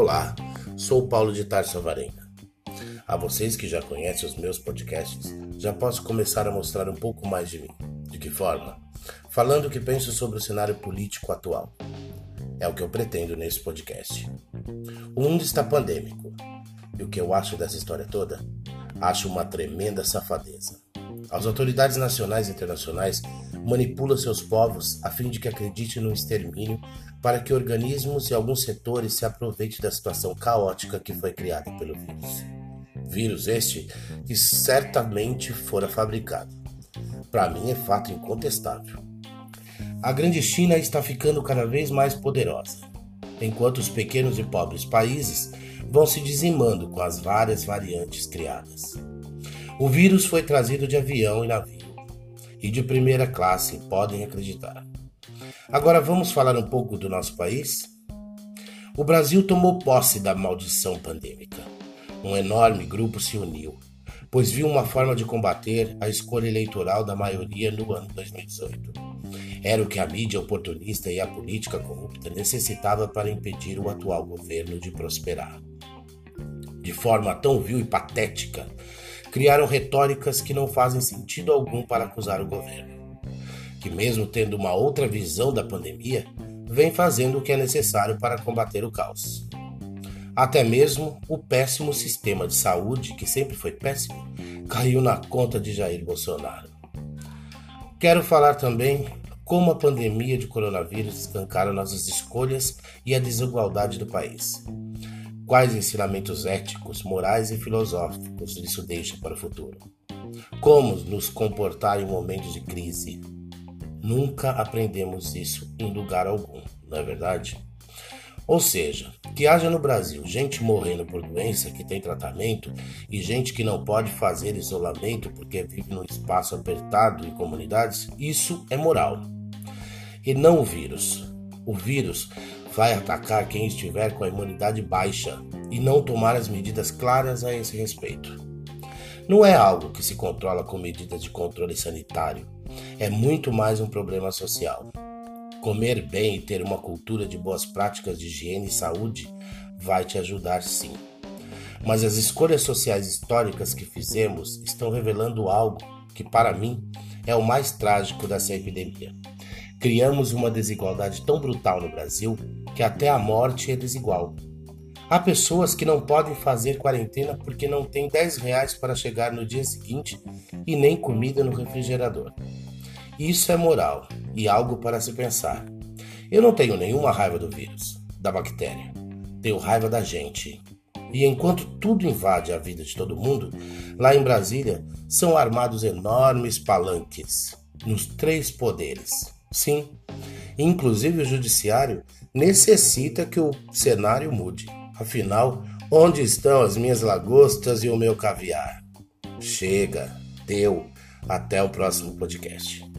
Olá, sou Paulo de Tarso Varenga. A vocês que já conhecem os meus podcasts, já posso começar a mostrar um pouco mais de mim. De que forma? Falando o que penso sobre o cenário político atual. É o que eu pretendo nesse podcast. O mundo está pandêmico. E o que eu acho dessa história toda? Acho uma tremenda safadeza. As autoridades nacionais e internacionais manipulam seus povos a fim de que acreditem no extermínio para que organismos e alguns setores se aproveitem da situação caótica que foi criada pelo vírus. Vírus este que certamente fora fabricado. Para mim é fato incontestável. A grande China está ficando cada vez mais poderosa, enquanto os pequenos e pobres países vão se dizimando com as várias variantes criadas. O vírus foi trazido de avião e navio, e de primeira classe, podem acreditar. Agora vamos falar um pouco do nosso país? O Brasil tomou posse da maldição pandêmica. Um enorme grupo se uniu, pois viu uma forma de combater a escolha eleitoral da maioria no ano 2018. Era o que a mídia oportunista e a política corrupta necessitava para impedir o atual governo de prosperar. De forma tão vil e patética, criaram retóricas que não fazem sentido algum para acusar o governo, que, mesmo tendo uma outra visão da pandemia, vem fazendo o que é necessário para combater o caos. Até mesmo o péssimo sistema de saúde, que sempre foi péssimo, caiu na conta de Jair Bolsonaro. Quero falar também como a pandemia de coronavírus escancara nossas escolhas e a desigualdade do país. Quais ensinamentos éticos, morais e filosóficos isso deixa para o futuro? Como nos comportar em momentos de crise? Nunca aprendemos isso em lugar algum, não é verdade? Ou seja, que haja no Brasil gente morrendo por doença que tem tratamento e gente que não pode fazer isolamento porque vive num espaço apertado em comunidades, isso é moral. E não o vírus. O vírus vai atacar quem estiver com a imunidade baixa e não tomar as medidas claras a esse respeito. Não é algo que se controla com medidas de controle sanitário, é muito mais um problema social. Comer bem e ter uma cultura de boas práticas de higiene e saúde vai te ajudar sim. Mas as escolhas sociais históricas que fizemos estão revelando algo que, para mim, é o mais trágico dessa epidemia. Criamos uma desigualdade tão brutal no Brasil que até a morte é desigual. Há pessoas que não podem fazer quarentena porque não têm 10 reais para chegar no dia seguinte e nem comida no refrigerador. Isso é moral e algo para se pensar. Eu não tenho nenhuma raiva do vírus, da bactéria. Tenho raiva da gente. E enquanto tudo invade a vida de todo mundo, lá em Brasília são armados enormes palanques nos três poderes. Sim, inclusive o judiciário necessita que o cenário mude. Afinal, onde estão as minhas lagostas e o meu caviar? Chega, deu. Até o próximo podcast.